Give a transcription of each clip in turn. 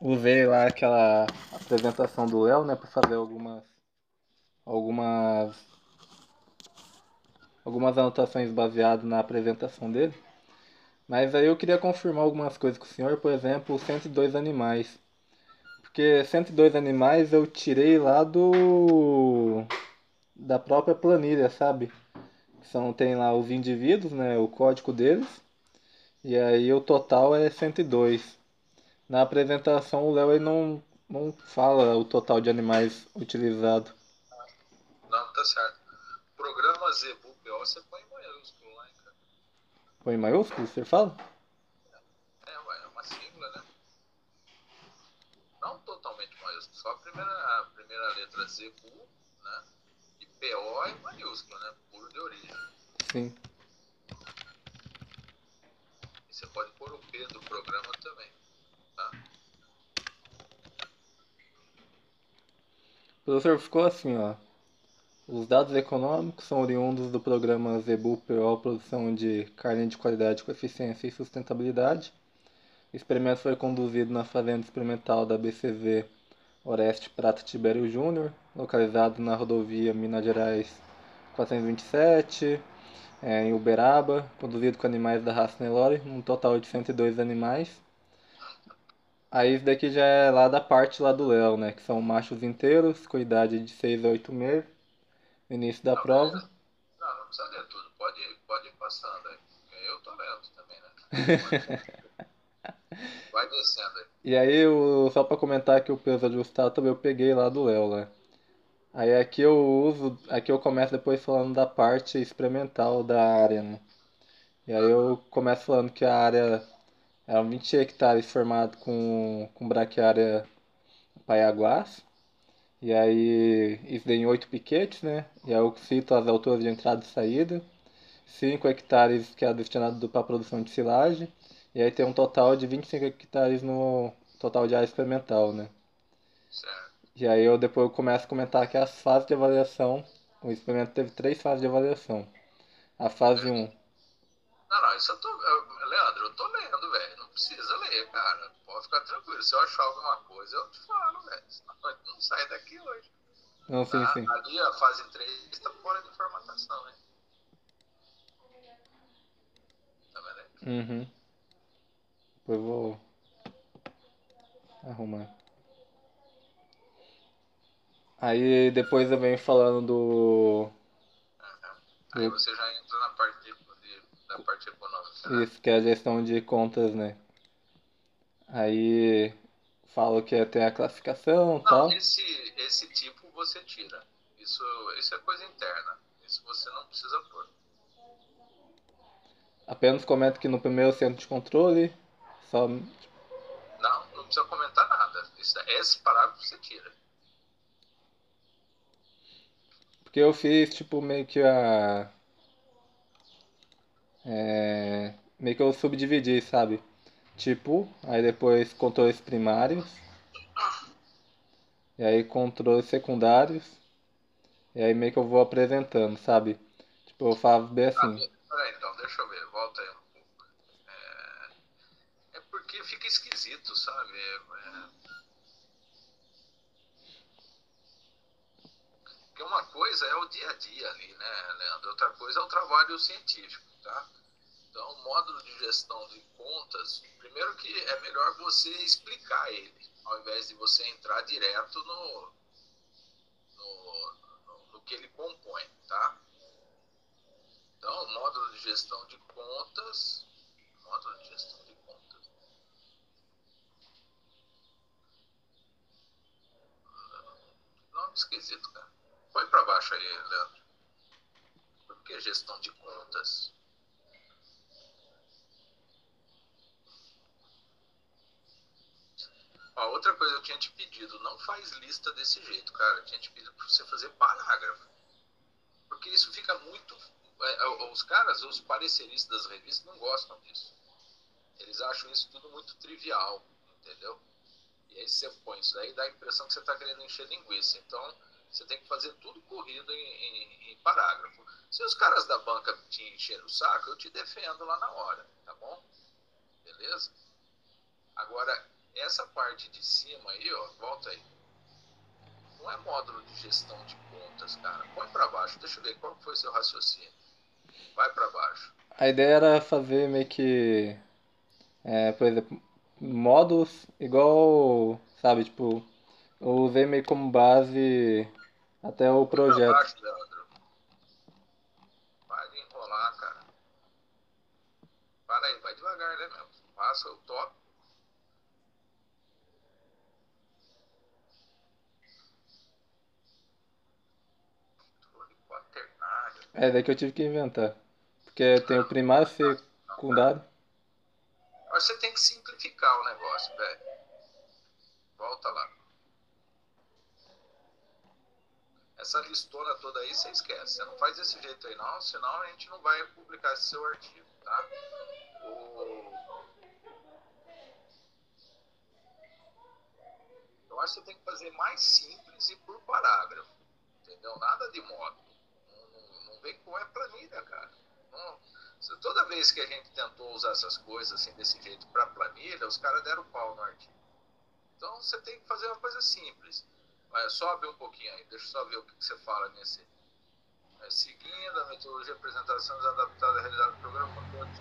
usei lá aquela apresentação do Léo, né, para fazer algumas algumas algumas anotações baseadas na apresentação dele. Mas aí eu queria confirmar algumas coisas com o senhor, por exemplo, 102 animais. Porque 102 animais eu tirei lá do da própria planilha, sabe? São tem lá os indivíduos, né, o código deles. E aí o total é 102. Na apresentação o Léo não não fala o total de animais utilizados. Não, tá certo. Programa Zebu PO você põe em maiúsculo lá, hein, cara. Põe em maiúsculo, você fala? É, é uma sigla, né? Não totalmente maiúsculo, só a primeira, a primeira letra Zebu, né? E PO em maiúsculo, né? Puro de origem. Sim. E você pode pôr o P do programa também, O professor ficou assim, ó. Os dados econômicos são oriundos do programa Zebu PO Produção de Carne de Qualidade com Eficiência e Sustentabilidade. O experimento foi conduzido na Fazenda Experimental da BCV Oreste Prata Tibério Júnior, localizado na rodovia Minas Gerais 427, é, em Uberaba, conduzido com animais da raça Nelore, um total de 102 animais. Aí isso daqui já é lá da parte lá do Léo, né? Que são machos inteiros, com idade de 6 a 8 meses, no início da Não, prova. Não, não precisa ler tudo, pode, pode ir passando aí. Eu tô lendo também, né? Vai descendo aí. E aí, eu, só pra comentar que o peso ajustado também eu peguei lá do Léo, né? Aí aqui eu uso, aqui eu começo depois falando da parte experimental da área, né? E aí eu começo falando que a área eram 20 hectares formado com, com braquiária paiaguás. E aí isso daí em 8 piquetes, né? E aí eu cito as alturas de entrada e saída. 5 hectares que é destinado para a produção de silagem. E aí tem um total de 25 hectares no total de área experimental, né? Certo. E aí eu depois eu começo a comentar que as fases de avaliação, o experimento teve três fases de avaliação. A fase 1, Não, não, isso eu tô. eu- Leandro, eu tô lendo, velho. Não precisa ler, cara. Pode ficar tranquilo. Se eu achar alguma coisa, eu te falo, velho. Senão não sai daqui hoje. não, sim, Tá? sim. Ali a fase 3 tá fora de formatação, hein? Tá vendo aí? Uhum. Depois eu vou arrumar. Aí depois eu venho falando do. Aí Eu- você já entra na parte, da parte econômica. Né? Isso que é a gestão de contas, né? Aí falo que tem a classificação e tal. Esse, esse tipo você tira. Isso, isso é coisa interna. Isso você não precisa pôr. Apenas comento que no primeiro centro de controle, só Não, não precisa comentar nada. Isso, esse parágrafo você tira. Porque eu fiz, tipo, meio que a. É, meio que eu subdividi, sabe? Tipo, aí depois controles primários. E aí controles secundários. E aí meio que eu vou apresentando, sabe? Tipo, eu falo bem assim. Peraí, então, deixa eu ver. Volta aí um pouco. É, é porque fica esquisito, sabe? É- Porque uma coisa é o dia a dia ali, né, Leandro? Outra coisa é o trabalho científico, tá? Então, módulo de gestão de contas, primeiro que é melhor você explicar ele, ao invés de você entrar direto no, no, no, no que ele compõe, tá? Então, módulo de gestão de contas, módulo de gestão de contas. Nome esquisito, cara. Põe pra baixo aí, Leandro. Por que gestão de contas? Ó, outra coisa eu tinha te pedido, não faz lista desse jeito, cara. Eu tinha te pedido pra você fazer parágrafo. Porque isso fica muito. é, é, os caras, os pareceristas das revistas, não gostam disso. Eles acham isso tudo muito trivial, entendeu? E aí você põe isso daí, dá a impressão que você está querendo encher linguiça. Então, você tem que fazer tudo corrido em, em- em parágrafo. Se os caras da banca te encherem o saco, eu te defendo lá na hora, tá bom? Beleza? Agora, essa parte de cima aí, ó, volta aí. Não é módulo de gestão de contas, cara. Põe para baixo. Deixa eu ver qual foi seu raciocínio. Vai para baixo. A ideia era fazer meio que, é, por exemplo, módulos igual, sabe, tipo, eu usei meio como base até o projeto. baixo, Leandro. Para de enrolar, cara. Para aí, vai devagar, né, meu? Passa o top. Controle quaternário. É daí que eu tive que inventar. Porque tem o primário, secundário. Mas você tem que simplificar o negócio, velho. Volta lá. Essa listona toda aí você esquece. Você não faz desse jeito aí não, senão a gente não vai publicar esse seu artigo, tá? O... Eu acho que você tem que fazer mais simples e por parágrafo. Entendeu? Nada de módulo. Com é planilha, cara. Não, toda vez que a gente tentou usar essas coisas assim desse jeito para planilha, os caras deram pau no artigo. Então você tem que fazer uma coisa simples. Mas sobe um pouquinho aí, deixa eu só ver o que, que você fala nesse. É, seguindo a metodologia de apresentações adaptada à realidade do programa, de.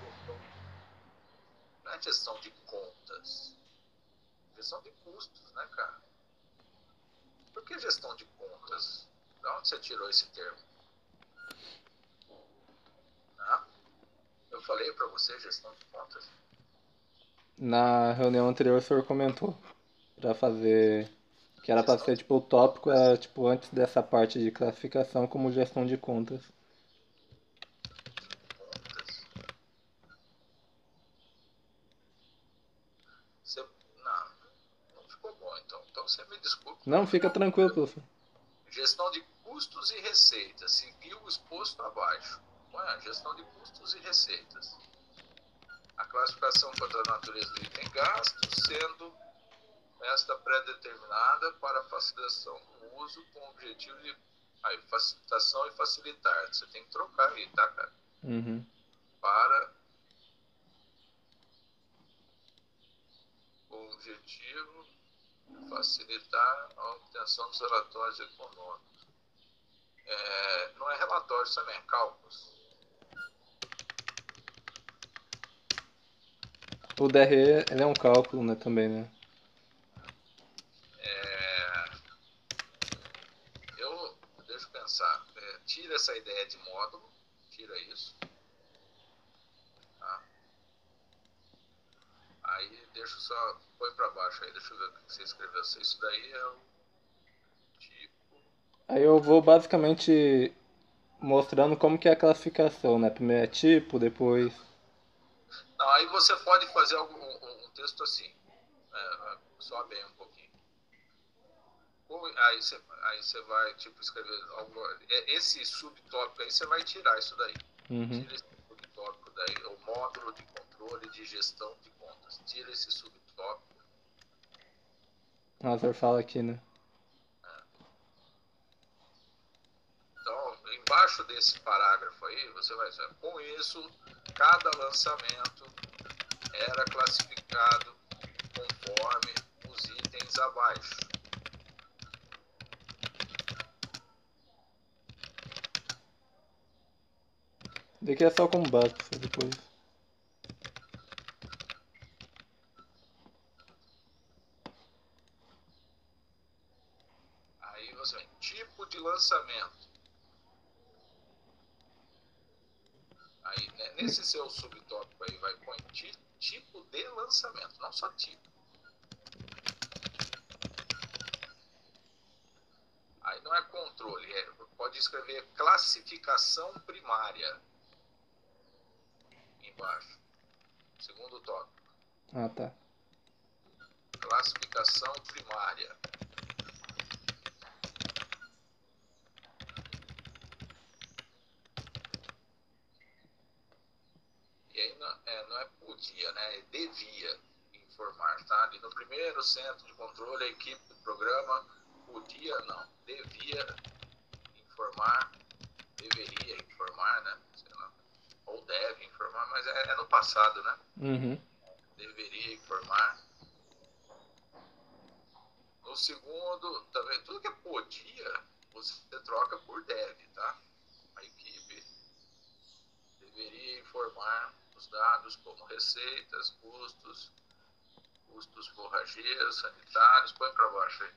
Não é gestão de contas. Gestão de custos, né, cara? Por que gestão de contas? De onde você tirou esse termo? Ah, eu falei para você gestão de contas. Na reunião anterior o senhor comentou pra fazer que era pra ser tipo o tópico era tipo antes dessa parte de classificação como gestão de contas. Contas. Você, não, não ficou bom então. Então você me desculpe. Não, fica tranquilo, professor. Gestão de custos e receitas. Seguiu o exposto abaixo. A gestão de custos e receitas. A classificação quanto à natureza do item gasto, sendo esta pré-determinada para facilitação do uso com o objetivo de aí, facilitação e facilitar. Você tem que trocar aí, tá, cara? Uhum. Para o objetivo de facilitar a obtenção dos relatórios econômicos. É, não é relatório também, é cálculos. O DRE ele é um cálculo, né, também, né? É, eu, deixa eu pensar, é, tira essa ideia de módulo, tira isso. Tá? Aí deixa eu só, põe pra baixo aí, deixa eu ver o que você escreveu. Isso daí é o tipo, Aí eu vou basicamente mostrando como que é a classificação, né? Primeiro é tipo, depois Não, aí você pode fazer algum, um, um texto assim. É, sobe aí um pouquinho. Ou- Aí você, aí você vai, tipo, escrever algo. Esse subtópico aí você vai tirar isso daí. Uhum. Tira esse subtópico daí. O módulo de controle de gestão de contas. Tira esse subtópico. O senhor fala aqui, né? Então, embaixo desse parágrafo aí, você vai dizer, com isso, cada lançamento era classificado conforme os itens abaixo. Daqui é só como base, depois. Aí você tipo de lançamento. Nesse seu subtópico aí, vai ti- tipo de lançamento, não só tipo. Aí não é controle, é, pode escrever classificação primária. Embaixo. Segundo tópico. Ah, tá. Classificação primária. E aí não é, não é podia, né? É devia informar, tá? No primeiro centro de controle, a equipe do programa podia, não, devia informar, deveria informar, né? Sei lá. Ou deve informar, mas é, é no passado, né? Uhum. deveria informar segundo, também, tudo que é podia, você troca por deve, tá? A equipe deveria informar os dados como receitas, custos, custos forrageiros, sanitários, põe para baixo aí.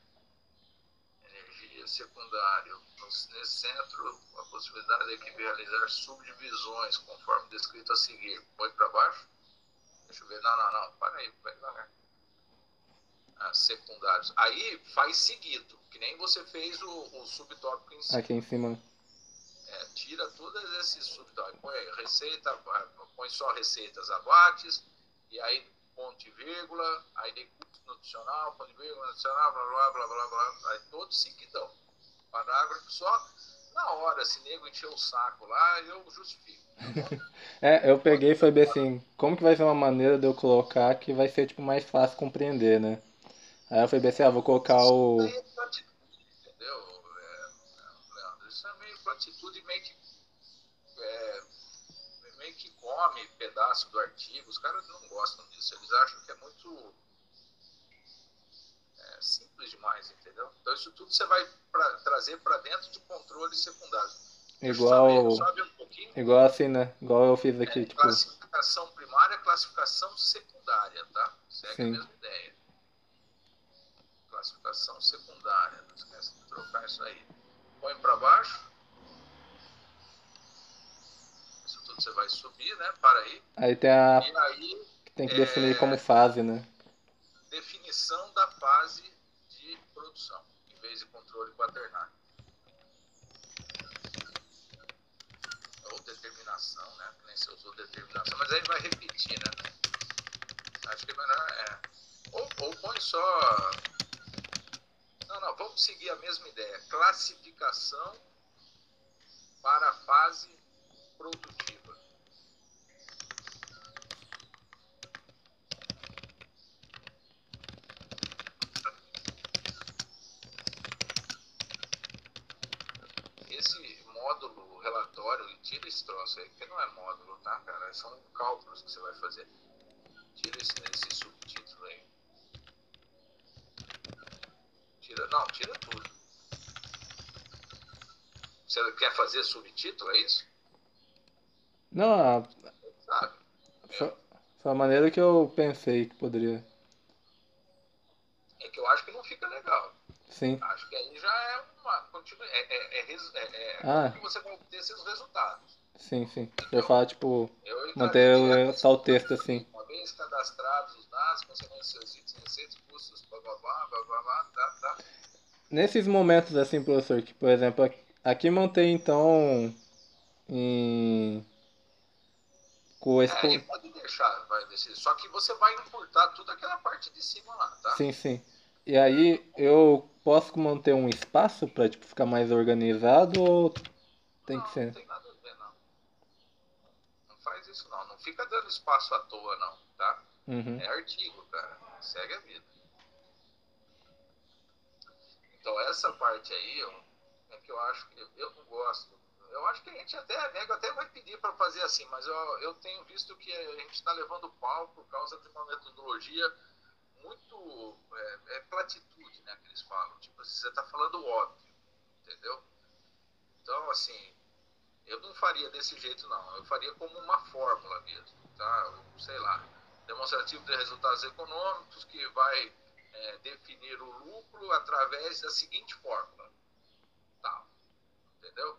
Energia secundário. Nesse centro, a possibilidade da equipe realizar subdivisões, conforme descrito a seguir. Põe para baixo. Deixa eu ver. Não, não, não. Para aí, vai devagar. Ah, secundários. Aí faz seguido, que nem você fez o, o subtópico em cima. Aqui em cima. É, tira todos esses subtópicos. Põe receita, põe só receitas abates, e aí ponto e vírgula, aí tem custo nutricional, ponto e vírgula, nutricional, blá blá blá blá blá, aí todo seguidão. Parágrafo só na hora, se nego encher o saco lá, eu justifico. é, eu peguei e falei bem assim, como que vai ser uma maneira de eu colocar que vai ser tipo mais fácil compreender, né? Aí eu falei bem assim, ah, vou colocar o. Isso é entendeu? É, Leandro, é meio que. É, meio que come pedaço do artigo. Os caras não gostam disso, eles acham que é muito é, simples demais, entendeu? Então isso tudo você vai pra, trazer para dentro de controle secundário. Igual, saber, um igual assim, né? Igual eu fiz aqui. É, tipo... Classificação primária, classificação secundária, tá? Segue Sim. a mesma ideia. Classificação secundária, não esquece de trocar isso aí. Põe para baixo. Isso tudo você vai subir, né? Para aí. Aí tem a. Aí, tem que definir é... como fase, né? definição da fase de produção, em vez de controle quaternário. Ou determinação, né? Nem se usou determinação, mas aí vai repetir, né? Acho que é melhor é. Ou, ou põe só. Não, não, vamos seguir a mesma ideia. Classificação para a fase produtiva. tira esse troço aí, porque não é módulo, tá, cara? São cálculos que você vai fazer. Tira esse, esse subtítulo aí. Tira, não, tira tudo. Você quer fazer subtítulo, é isso? Não, Sabe? Foi, foi a maneira que eu pensei que poderia. É que eu acho que não fica legal. Sim. Acho que aí já é uma. Continua, é, é, é, é, ah. você vai obter esses resultados. Sim, sim. Então, eu falar, tipo, manter só o texto assim. Uma vez cadastrados os dados, considerando seus itens, receitas, custos, blá blá blá, blá blá blá, tá, tá. Nesses momentos assim, professor, que por exemplo, aqui mantém então em. Com esse... É, pode deixar, vai descer. Só que você vai encurtar tudo aquela parte de cima lá, tá? Sim, sim. E aí eu posso manter um espaço para tipo, ficar mais organizado ou tem não, que ser? Não tem nada a ver, não. Não faz isso não. Não fica dando espaço à toa, não, tá? Uhum. É artigo, cara. Segue a vida. Então essa parte aí é que eu acho que eu não gosto. Eu acho que a gente até, nego até vai pedir para fazer assim, mas eu, eu tenho visto que a gente está levando pau por causa de uma metodologia muito é, é, platitude, né, que eles falam. Tipo, você está falando óbvio, entendeu? Então, assim, eu não faria desse jeito, não. Eu faria como uma fórmula mesmo, tá? Sei lá, demonstrativo de resultados econômicos que vai é, definir o lucro através da seguinte fórmula, tá? Entendeu?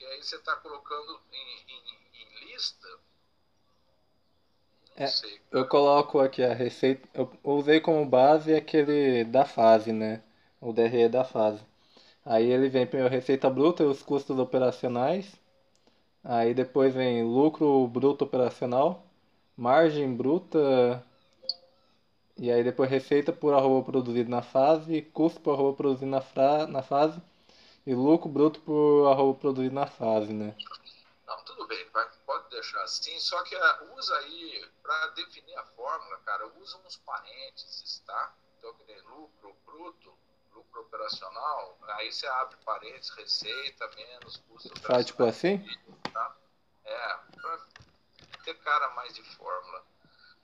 Porque aí você está colocando em, em, em lista é, eu coloco aqui a receita. Eu usei como base aquele da fase, né? O DRE da fase. Aí ele vem primeiro receita bruta e os custos operacionais. Aí depois vem lucro bruto operacional, margem bruta. E aí depois receita por arroba produzido na fase, custo por arroba produzido na, fra, na fase e lucro bruto por arroba produzido na fase, né? Não, tudo bem, vai, pode deixar assim, só que uh, usa aí para definir a fórmula, cara, usa uns parênteses, tá? Então, que nem lucro bruto, lucro operacional, aí você abre parênteses, receita, menos custo Faz tipo assim? Tá? É, para ter cara mais de fórmula.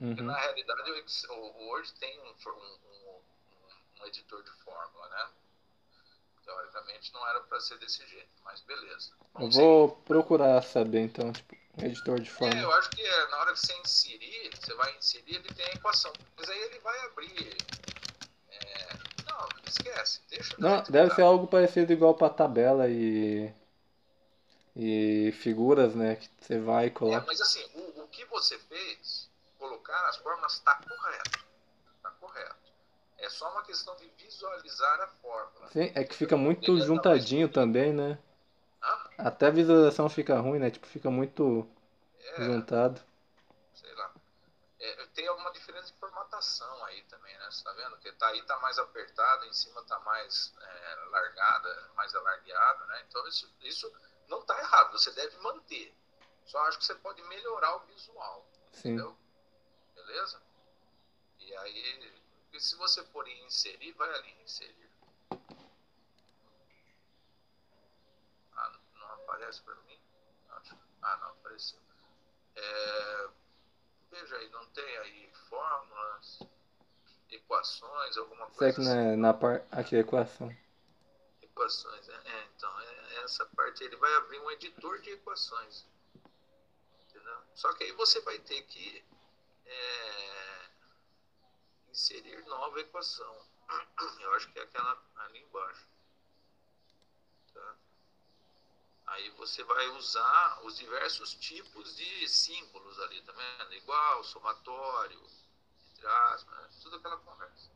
Uhum. Porque, na realidade, o Word tem um, um, um, um editor de fórmula, né? Teoricamente não era para ser desse jeito, mas beleza. Vamos eu vou seguir. procurar saber então, tipo, editor de fórmula. É, eu acho que é, na hora que você inserir, você vai inserir, ele tem a equação. Mas aí ele vai abrir. É... Não, esquece, deixa. Não, deve ser algo parecido igual para tabela e e figuras, né, que você vai colar. É, mas assim, o, o que você fez, colocar as fórmulas está correto. Está correto. É só uma questão de visualizar a fórmula. Sim, é que fica muito juntadinho também, né? Hã? Até a visualização fica ruim, né? Tipo, fica muito é, juntado. Sei lá. É, tem alguma diferença de formatação aí também, né? Você tá vendo? Que tá aí tá mais apertado, em cima tá mais é, largada, mais alargado, né? Então isso, isso não está errado, você deve manter. Só acho que você pode melhorar o visual. Sim. Entendeu? Beleza? E aí, se você for em inserir, vai ali em inserir. Ah, não aparece para mim? Acho. Ah, não, apareceu. É, veja aí, não tem aí fórmulas, equações, alguma coisa. Será que assim? na, na parte. Aqui, equação. Equações, é, é então. É, essa parte, ele vai abrir um editor de equações. Entendeu? Só que aí você vai ter que é, inserir nova equação. Eu acho que é aquela ali embaixo. Tá? Aí você vai usar os diversos tipos de símbolos ali, tá vendo? Igual, somatório, entre aspas, né? tudo aquela conversa.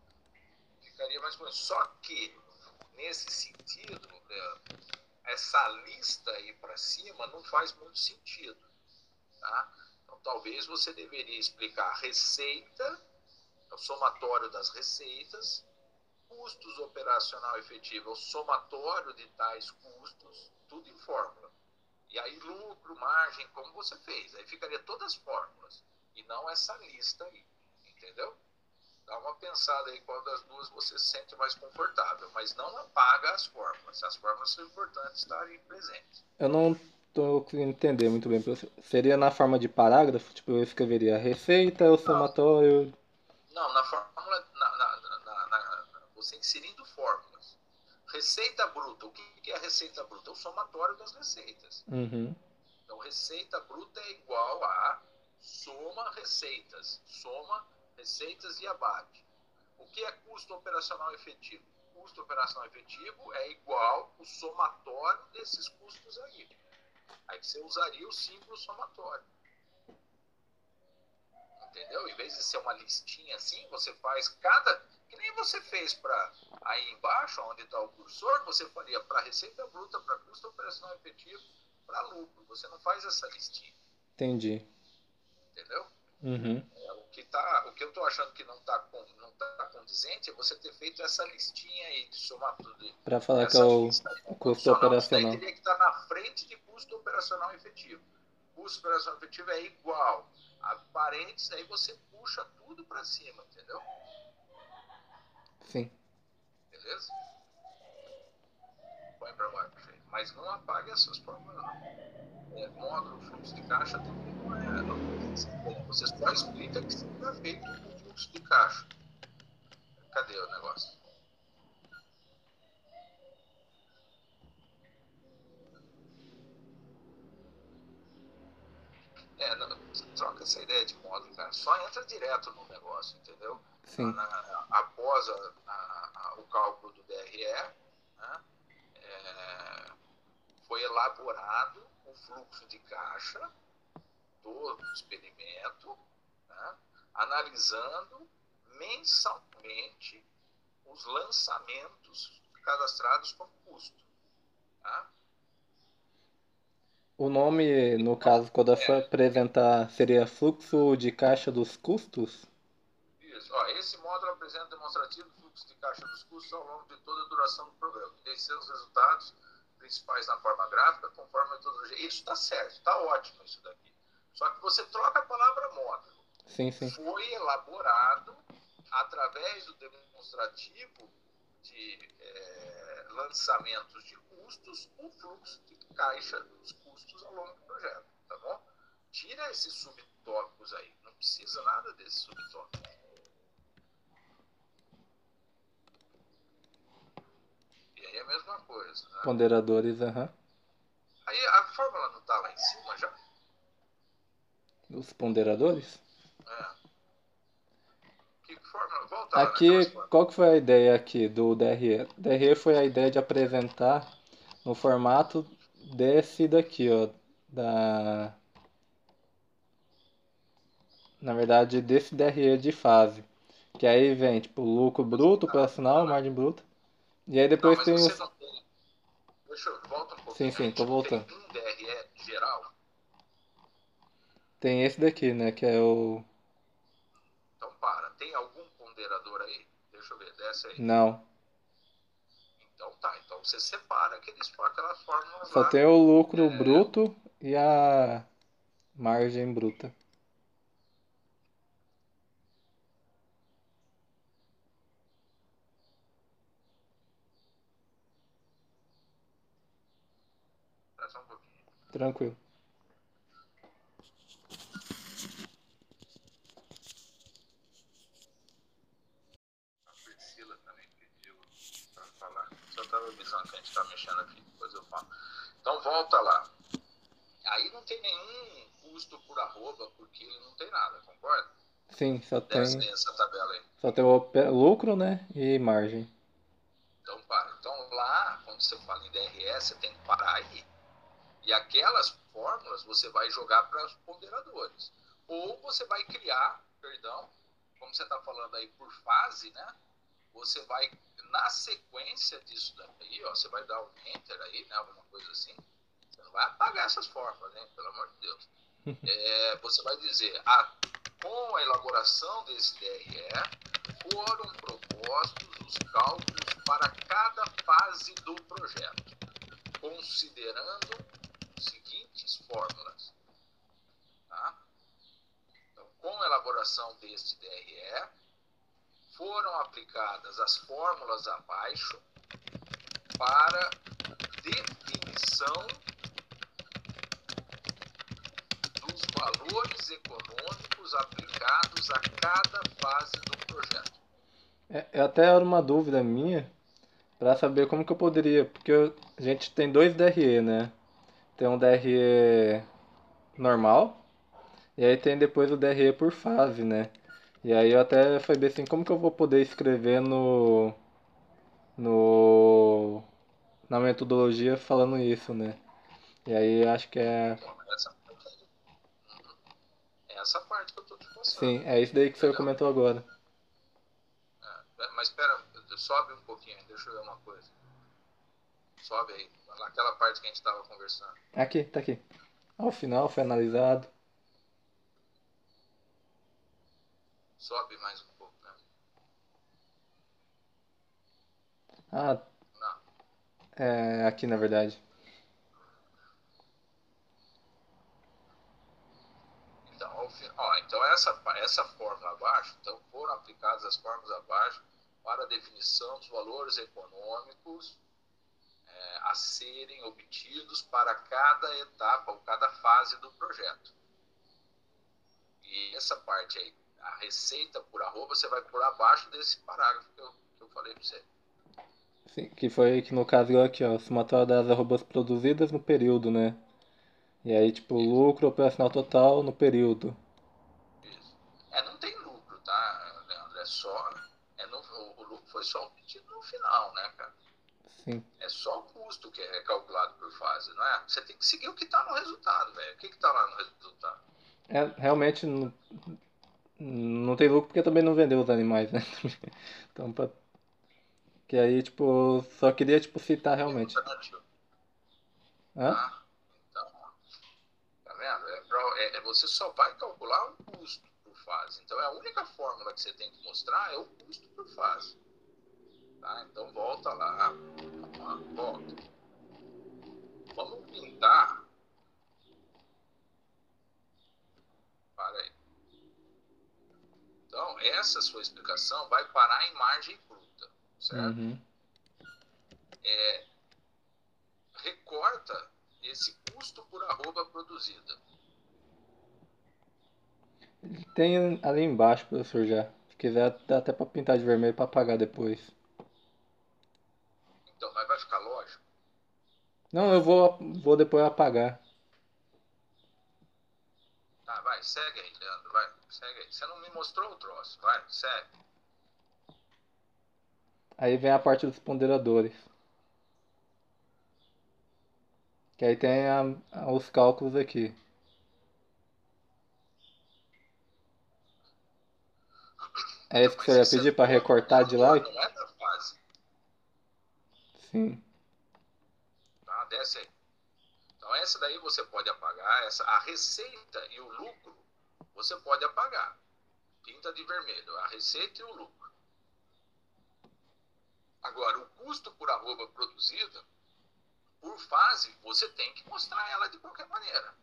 Ficaria mais ou menos. Só que, nesse sentido, essa lista aí para cima não faz muito sentido. Tá? Então, talvez você deveria explicar receita, é o somatório das receitas, custos operacional efetivo, é o somatório de tais custos, tudo em fórmula. E aí lucro, margem, como você fez. Aí ficaria todas as fórmulas. E não essa lista aí. Entendeu? Dá uma pensada aí qual das duas você se sente mais confortável, mas não apaga as fórmulas. As fórmulas são importantes estarem presentes. Eu não estou entender muito bem. Seria na forma de parágrafo? Tipo, eu escreveria receita, o somatório. Não, na fórmula. Na, na, na, você inserindo fórmulas. Receita bruta. O que é a receita bruta? É o somatório das receitas. Uhum. Então, receita bruta é igual a soma receitas. Soma receitas e abate. O que é custo operacional efetivo? Custo operacional efetivo é igual o somatório desses custos aí. Aí você usaria o símbolo somatório. Entendeu? Em vez de ser uma listinha assim, você faz cada. Que nem você fez para aí embaixo, onde está o cursor, você faria para receita bruta, para custo operacional efetivo, para lucro. Você não faz essa listinha. Entendi. Entendeu? Uhum. É, o, que tá, o que eu estou achando que não está não tá condizente é você ter feito essa listinha aí de somar tudo. Para falar que é o custo operacional. teria que estar tá na frente de custo operacional efetivo. Custo operacional efetivo é igual a parênteses, aí você puxa tudo para cima, entendeu? Sim. Beleza? Põe para baixo. Mas não apague essas fórmulas, não. É, módulo, fluxo de caixa também não é. Não você só explica que será feito o fluxo de caixa. Cadê o negócio? É, não, troca essa ideia de módulo, cara. Só entra direto no negócio, entendeu? Sim. Na, após a, a, a, o cálculo do DRE, né, é, foi elaborado o fluxo de caixa todo o experimento, né, analisando mensalmente os lançamentos cadastrados com custo. Tá? O nome, no caso, quando for é. apresentar, seria fluxo de caixa dos custos? Isso. Ó, esse módulo apresenta demonstrativo do fluxo de caixa dos custos ao longo de toda a duração do programa. São os resultados principais na forma gráfica, conforme a metodologia. Isso está certo, está ótimo isso daqui. Só que você troca a palavra módulo. Sim, sim. Foi elaborado através do demonstrativo de é, lançamentos de custos, o fluxo de caixa dos custos ao longo do projeto, tá bom? Tira esses subtópicos aí, não precisa nada desses subtópicos. E aí é a mesma coisa, né? Ponderadores, aham. Uhum. Aí a fórmula não tá lá em cima já? Os ponderadores? É. Que aqui, qual que foi a ideia aqui do DRE? DRE foi a ideia de apresentar no formato desse daqui, ó, da na verdade desse DRE de fase. Que aí vem tipo lucro bruto, operacional, margem bruta. E aí depois não, tem os. Tem... Deixa eu volta um pouquinho. Sim, sim, tô voltando. Tem um DRE geral? Tem esse daqui, né? Que é o. Ponderador aí? Deixa eu ver, desce aí. Não. Então tá, então você separa aqueles, aquelas fórmulas Só lá. tem o lucro é... bruto e a margem bruta. Tranquilo. A Priscila também pediu para falar. Só estava avisando que a gente está mexendo aqui, depois eu falo. Então volta lá. Aí não tem nenhum custo por arroba, por quilo, não tem nada, concorda? Sim, só Desce tem. essa tabela aí. Só tem o lucro, né? E margem. Então para. Então lá, quando você fala em DRS, você tem que parar aí e aquelas fórmulas você vai jogar para os ponderadores. Ou você vai criar, perdão, como você está falando aí por fase, né? Você vai, na sequência disso daí, ó, você vai dar um enter aí, né? Alguma coisa assim. Você não vai apagar essas fórmulas, né? Pelo amor de Deus. É, você vai dizer, ah, com a elaboração desse DRE, foram propostos os cálculos para cada fase do projeto, considerando seguintes fórmulas. Tá? Então, com a elaboração deste DRE, foram aplicadas as fórmulas abaixo para definição dos valores econômicos aplicados a cada fase do projeto. É, é até era uma dúvida minha para saber como que eu poderia, porque eu, a gente tem dois DRE, né? tem um DRE normal, e aí tem depois o DRE por fase, né? E aí eu até falei assim, como que eu vou poder escrever no no na metodologia falando isso, né? E aí acho que é essa, é essa parte que eu tô te mostrando. Sim, é isso daí que você comentou agora. É, mas espera, sobe um pouquinho, deixa eu ver uma coisa. Sobe aí naquela parte que a gente estava conversando. Aqui, tá aqui. Ao final foi analisado. Sobe mais um pouco, né? Ah. Não. É aqui na verdade. Então, ó, então essa, essa fórmula abaixo, então foram aplicadas as fórmulas abaixo para a definição dos valores econômicos a serem obtidos para cada etapa ou cada fase do projeto. E essa parte aí, a receita por arroba, você vai por abaixo desse parágrafo que eu, que eu falei para você. Sim, que foi que no caso aqui, ó, somatória das arrobas produzidas no período, né? E aí, tipo, Isso. lucro operacional total no período. Isso. É, não tem lucro, tá, Leandro? É só. É no, o, o lucro foi só obtido no final, né, cara? Sim. É só o custo que é calculado por fase, não é? Você tem que seguir o que está no resultado, velho. O que está lá no resultado? É, realmente não, tem lucro porque também não vendeu os animais, né? então, pra... Que aí, tipo, só queria, tipo, citar realmente. Hã? Ah, então, tá vendo? É, pra, é, é, você só vai calcular um custo por fase. Então, é a única fórmula que você tem que mostrar é o custo por fase. Tá? Então volta lá. Volta. Vamos pintar. Para aí. Então, essa sua explicação vai parar em margem bruta, certo? Uhum. É, recorta esse custo por arroba produzida. Tem ali embaixo, professor, já. Se quiser, dá até para pintar de vermelho para apagar depois. Então, mas vai ficar lógico? Não, eu vou, vou depois apagar. Tá, vai, segue aí, Leandro, vai, segue aí. Você não me mostrou o troço, vai, segue. Aí vem a parte dos ponderadores. Que aí tem a, a, os cálculos aqui. É isso que você ia pedir para recortar de lá? Não é da fase. Sim. Tá, desce aí. Então essa daí você pode apagar, essa, a receita e o lucro você pode apagar. Pinta de vermelho, a receita e o lucro. Agora, o custo por arroba produzida, por fase, você tem que mostrar ela de qualquer maneira.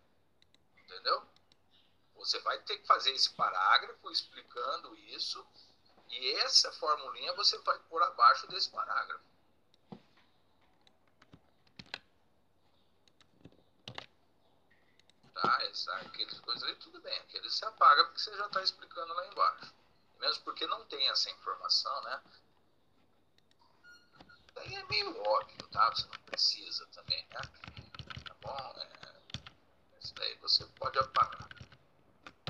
Entendeu? Você vai ter que fazer esse parágrafo explicando isso, e essa formulinha você vai pôr abaixo desse parágrafo. Tá? Essa, aqueles coisas aí, tudo bem. Aqueles se apaga porque você já está explicando lá embaixo. Mesmo porque não tem essa informação, né? Daí é meio óbvio, tá? Você não precisa também, né? Tá bom? É, daí você pode apagar.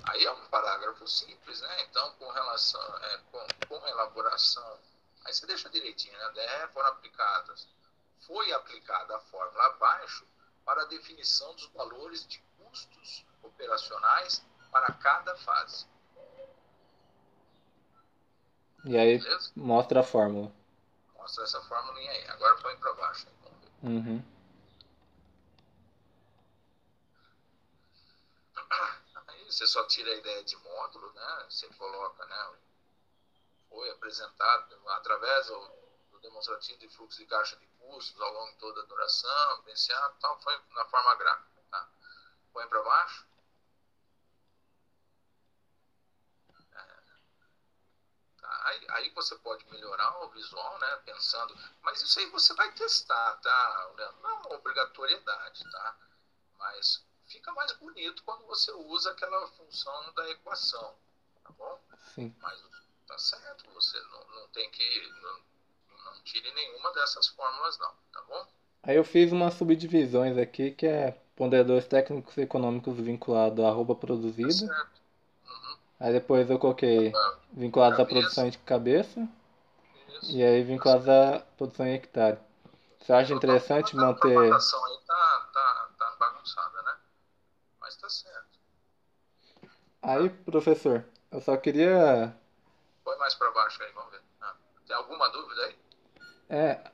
Aí é um parágrafo simples, né? Então, com relação, é, com, com elaboração, aí você deixa direitinho, né? É, foram aplicadas. Foi aplicada a fórmula abaixo para a definição dos valores de custos operacionais para cada fase. E aí Beleza? mostra a fórmula. Mostra essa fórmula aí. Agora põe para baixo. Uhum. você só tira a ideia de módulo, né? Você coloca, né? Foi apresentado através do, do demonstrativo de fluxo de caixa de custos ao longo de toda a duração, pensado, tal, foi na forma gráfica? Põe para baixo. É. Tá, aí, aí, você pode melhorar o visual, né? Pensando, mas isso aí você vai testar, tá? Não é uma obrigatoriedade, tá? Mas fica mais bonito quando você usa aquela função da equação, tá bom? Sim. Mas tá certo, você não, não tem que. Não, não tire nenhuma dessas fórmulas, não, tá bom? Aí eu fiz umas subdivisões aqui que é ponderadores técnicos e econômicos vinculados à arroba produzida. Tá. Uhum. Aí depois eu coloquei tá. vinculados à produção de cabeça. Isso. E aí vinculados à produção em hectare. Você acha interessante manter. A aí tá, tá, tá bagunçada, né? mas tá certo. Aí, professor, eu só queria. Põe mais para baixo aí, vamos ver. Ah, tem alguma dúvida aí? É.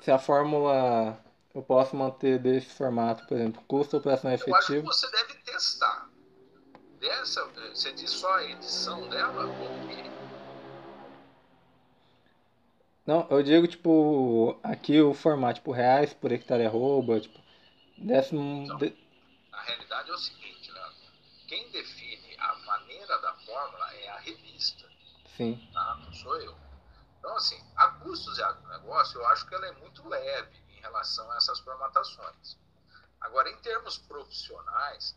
Se a fórmula eu posso manter desse formato, por exemplo, custo operacional efetivo. Eu acho que você deve testar. Dessa, você diz só a edição dela ou o quê? Não, eu digo, tipo, aqui o formato, tipo, reais por hectare arroba, tipo, décimo... Então, de a realidade é o seguinte, né? Quem define a maneira da fórmula é a revista. Sim. Tá? Não sou eu. Então, assim, a custos e agronegócio, eu acho que ela é muito leve em relação a essas formatações. Agora, em termos profissionais,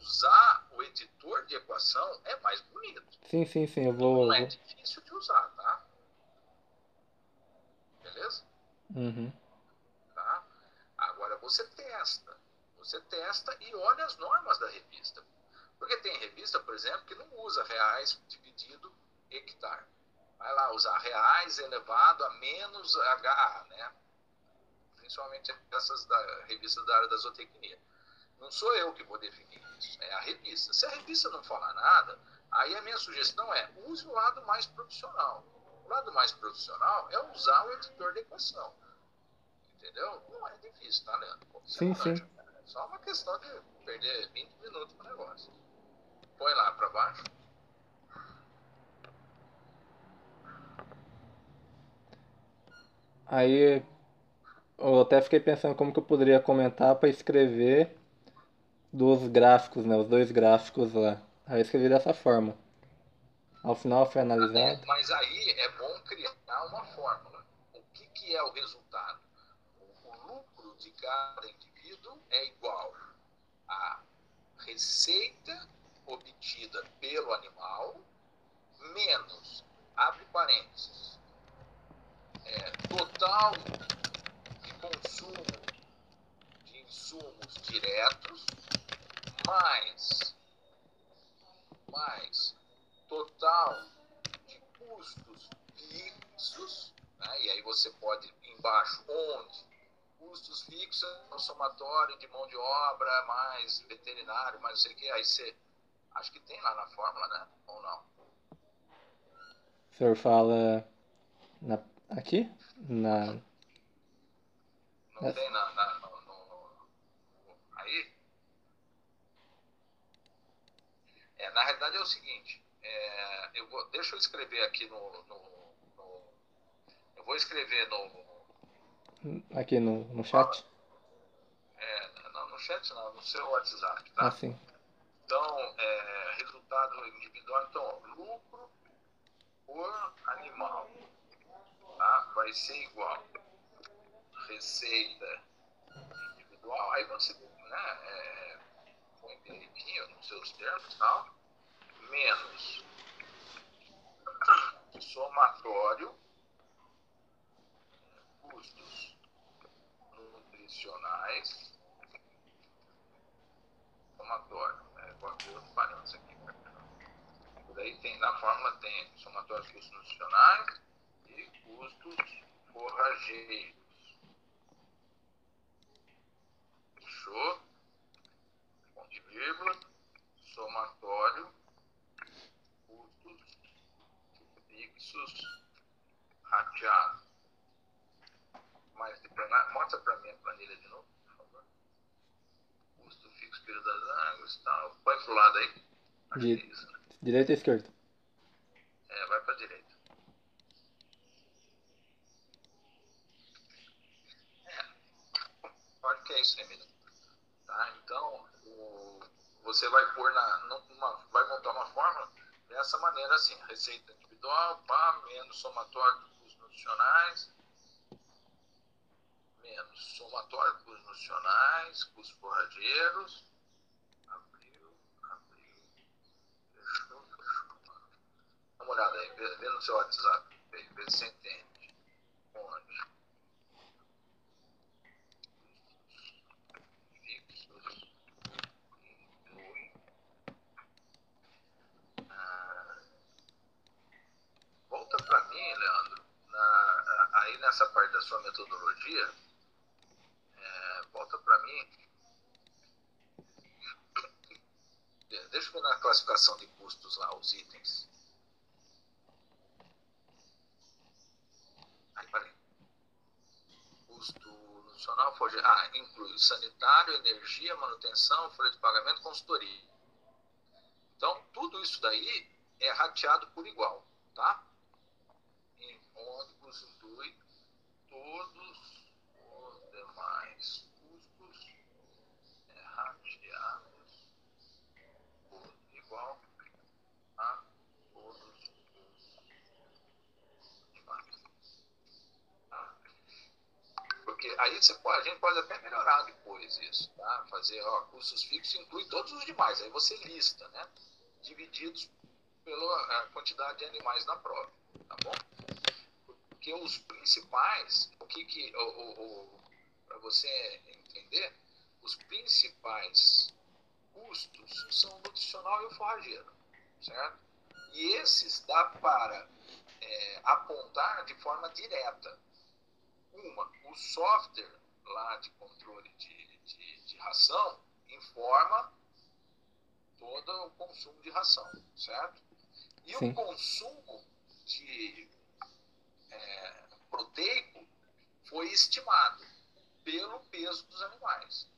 usar o editor de equação é mais bonito. Sim, sim, sim, eu vou. Não é difícil de usar, tá? Beleza? Uhum. Tá? Agora você testa. Você testa e olha as normas da revista. Porque tem revista, por exemplo, que não usa reais dividido hectare. Vai lá usar reais elevado a menos HA, né? Principalmente essas da revista da área da zootecnia. Não sou eu que vou definir isso, é a revista. Se a revista não falar nada, aí a minha sugestão é use o lado mais profissional. O lado mais profissional é usar o editor de equação. Entendeu? Não é difícil, tá, Leandro? sim, sim. Só uma questão de perder 20 minutos pro negócio. Põe lá para baixo. Aí eu até fiquei pensando como que eu poderia comentar para escrever dos gráficos, né? Os dois gráficos lá. Aí eu escrevi dessa forma. Ao final foi analisado. Mas aí é bom criar uma fórmula. O que, que é o resultado? O lucro de cada é igual a receita obtida pelo animal menos, abre parênteses, é, total de consumo insumos diretos mais, mais total de custos fixos, né? e aí você pode embaixo onde custos fixos no somatório de mão de obra, mais veterinário, mais não sei o que, aí você acho que tem lá na fórmula, né? Ou não? O senhor fala na, aqui? Na. Não tem na, na no, no, aí? É, na realidade é o seguinte, é, eu vou, deixa eu escrever aqui no, no, no eu vou escrever no aqui no, no chat? É, não, no chat não, no seu WhatsApp, tá? Ah, sim. Então, é, resultado individual, então, lucro por animal, tá? Vai ser igual receita individual, aí você, né, é, põe direitinho nos seus termos, tal, menos somatório custos nutricionais somatório, né? Parâmetros aqui. Daí tem, na fórmula tem somatório de custos nutricionais e custos forrageiros. Fechou? Ponto vírgula, somatório, custos fixos rateados. Mais, mostra para mim a planilha de novo respiro das águas e tal. Põe pro lado aí. Acho Di é isso, né? Direita ou esquerda? É, vai pra direita. É. Acho que é isso aí mesmo. Tá? Então, o, você vai pôr na. Numa, vai montar uma fórmula dessa maneira assim, receita individual, pá, menos somatório dos nutricionais, menos somatório dos nutricionais, custos forrageiros, uma olhada aí, vê, vê no seu WhatsApp, vê, vê se você entende. Onde? Fixos inclui. Ah, volta para mim, Leandro, na, aí nessa parte da sua metodologia, é, volta para mim. Deixa eu ver na classificação de custos lá, os itens. custo nutricional, folha, ah, inclui sanitário, energia, manutenção, folha de pagamento, consultoria. Então, tudo isso daí é rateado por igual, tá? Em inclui todos os demais custos é, rateados por igual a porque aí você pode, a gente pode até melhorar depois isso, tá? Fazer, ó, custos fixos inclui todos os demais, aí você lista, né? Divididos pela quantidade de animais na prova, tá bom? Porque os principais, o que que, para você entender, os principais custos são o nutricional e o forrageiro, certo? E esses dá para é, apontar de forma direta, uma, o software lá de controle de, de, de ração informa todo o consumo de ração, certo? E Sim. o consumo de é, proteico foi estimado pelo peso dos animais.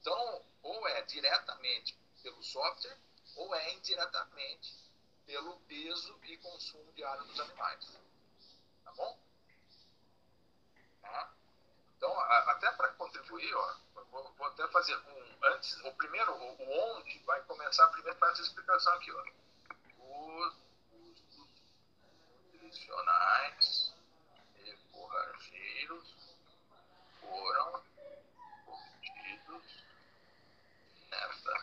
Então, ou é diretamente pelo software, ou é indiretamente pelo peso e consumo diário dos animais. Tá bom? Tá? Então, até para contribuir, ó, vou, vou, até fazer um. Antes, o primeiro, o, o onde, vai começar primeiro com essa explicação aqui, ó. Os custos nutricionais forrageiros foram obtidos nesta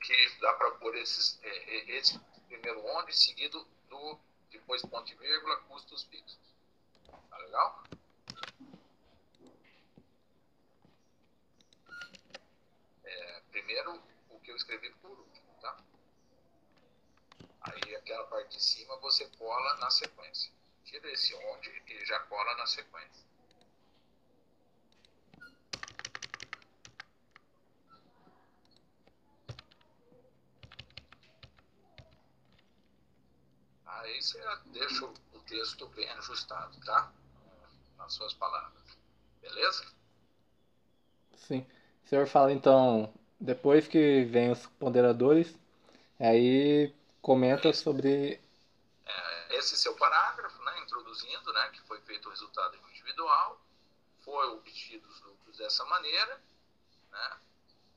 que dá para pôr esses, é, é, esse primeiro onde seguido do, depois ponto e vírgula, custos fixos. Tá legal? É, primeiro, o que eu escrevi por último, tá? Aí aquela parte de cima você cola na sequência. Tira esse onde e já cola na sequência. Aí você deixa o texto bem ajustado, tá? Nas suas palavras. Beleza? Sim. O senhor fala então, depois que vem os ponderadores, aí comenta sobre. É, esse seu parágrafo, né, introduzindo né, que foi feito o resultado individual, foi obtido os lucros dessa maneira, né,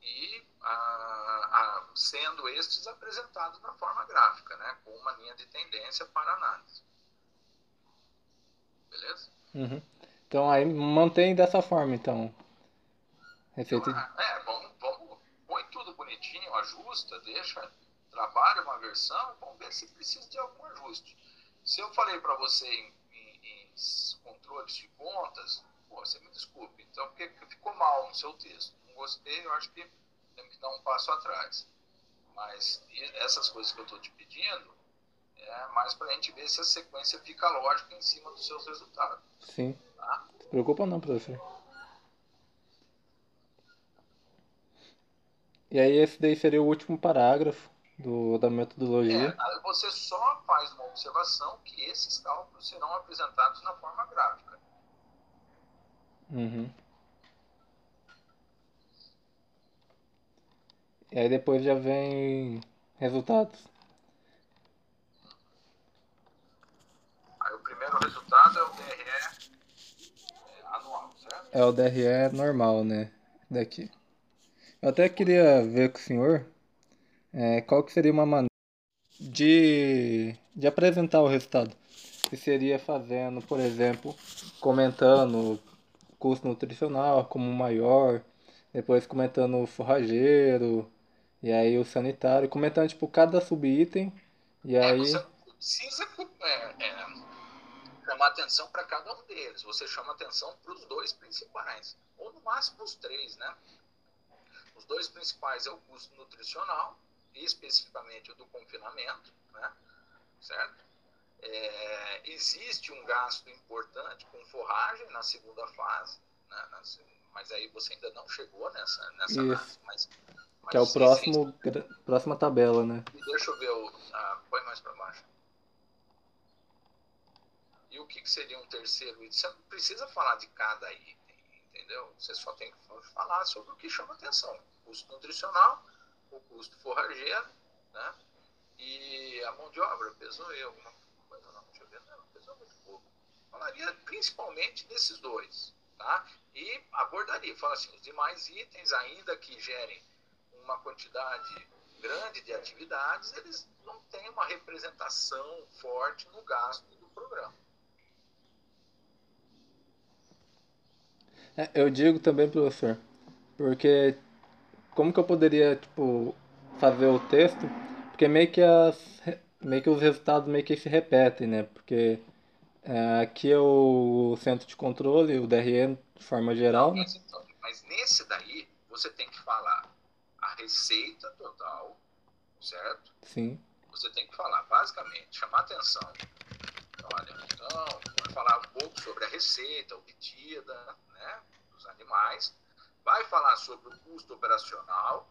e a, a, sendo estes apresentados na forma gráfica, né, com uma linha de tendência para análise. Beleza? Uhum. Então aí mantém dessa forma, então. Receita de... É, vamos, vamos, põe tudo bonitinho, ajusta, deixa, trabalha uma versão, vamos ver se precisa de algum ajuste. Se eu falei para você em, em, em, controles de contas, pô, você me desculpe, então porque ficou mal no seu texto. Gostei, eu acho que tem que dar um passo atrás. Mas essas coisas que eu estou te pedindo é mais para a gente ver se a sequência fica lógica em cima dos seus resultados. Sim. Tá? Não se preocupa não, professor. E aí esse daí seria o último parágrafo do, da metodologia. É, você só faz uma observação que esses cálculos serão apresentados na forma gráfica. Uhum. E aí depois já vem resultados. Aí o primeiro resultado é o DRE é, anual, certo? É o DRE normal, né? Daqui. Eu até queria ver com o senhor é, qual que seria uma maneira de, de apresentar o resultado. Se seria fazendo, por exemplo, comentando custo nutricional como maior, depois comentando o forrageiro, e aí o sanitário, comentando tipo cada subitem. E é, aí. Você precisa é, é, chamar atenção para cada um deles. Você chama atenção para os dois principais, ou no máximo os três, né? Os dois principais é o custo nutricional, e especificamente o do confinamento, né? Certo? É, existe um gasto importante com forragem na segunda fase, né? mas aí você ainda não chegou nessa, nessa análise, mas que é o próximo, próxima tabela, né? Deixa eu ver o. Ah, põe mais para baixo. E o que, que seria um terceiro item? Você não precisa falar de cada item, entendeu? Você só tem que falar sobre o que chama atenção: o custo nutricional, o custo forrageiro, né? E a mão de obra pesou eu alguma coisa não? Deixa eu ver, não, pesou muito pouco. Falaria principalmente desses dois, tá? E abordaria, fala assim, os demais itens, ainda que gerem uma quantidade grande de atividades, eles não têm uma representação forte no gasto do programa. É, eu digo também, professor, porque como que eu poderia, tipo, fazer o texto? Porque meio que as meio que os resultados meio que se repetem, né? Porque é, aqui é o centro de controle, o DRE de forma geral. Não, né? mas, então, mas nesse daí você tem que falar receita total, certo? Sim. Você tem que falar, basicamente, chamar atenção. Olha, então, vai falar um pouco sobre a receita obtida né, dos animais. Vai falar sobre o custo operacional,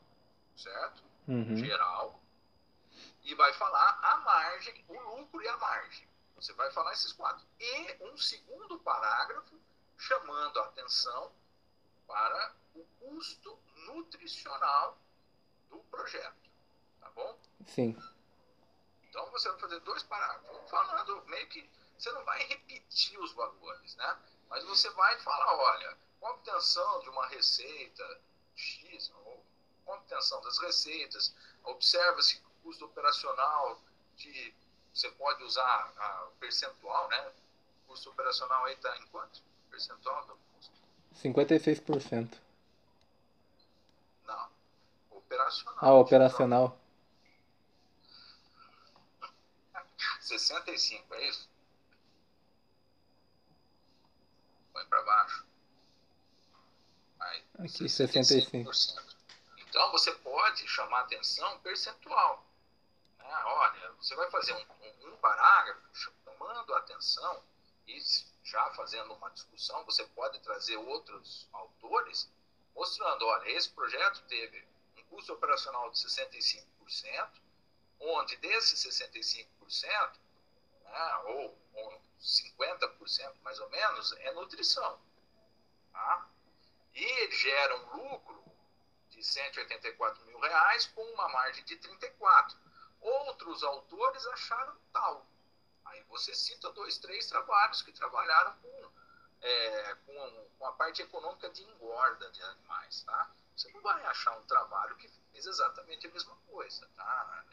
certo? Uhum. Geral. E vai falar a margem, o lucro e a margem. Você vai falar esses quatro. E um segundo parágrafo chamando a atenção para o custo nutricional do projeto. Tá bom? Sim. Então você vai fazer dois parágrafos falando meio que. Você não vai repetir os valores, né? Mas você vai falar, olha, com a obtenção de uma receita X, ou com a obtenção das receitas, observa-se que o custo operacional de. Você pode usar a percentual, né? O custo operacional aí está em quanto? Percentual do custo? 56%. Operacional. Ah, operacional. 65, é isso? Põe para baixo. Aí, Aqui, 65%. 65%. Então você pode chamar atenção percentual. Né? Olha, você vai fazer um, um, um parágrafo chamando a atenção e já fazendo uma discussão, você pode trazer outros autores mostrando, olha, esse projeto teve custo operacional de 65%, onde desses 65%, né, ou, ou 50% mais ou menos, é nutrição. Tá? E ele gera um lucro de 184 mil reais com uma margem de 34. Outros autores acharam tal. Aí você cita dois, três trabalhos que trabalharam com, é, com, com, a parte econômica de engorda de animais, tá? Você não vai achar um trabalho que fez exatamente a mesma coisa, tá,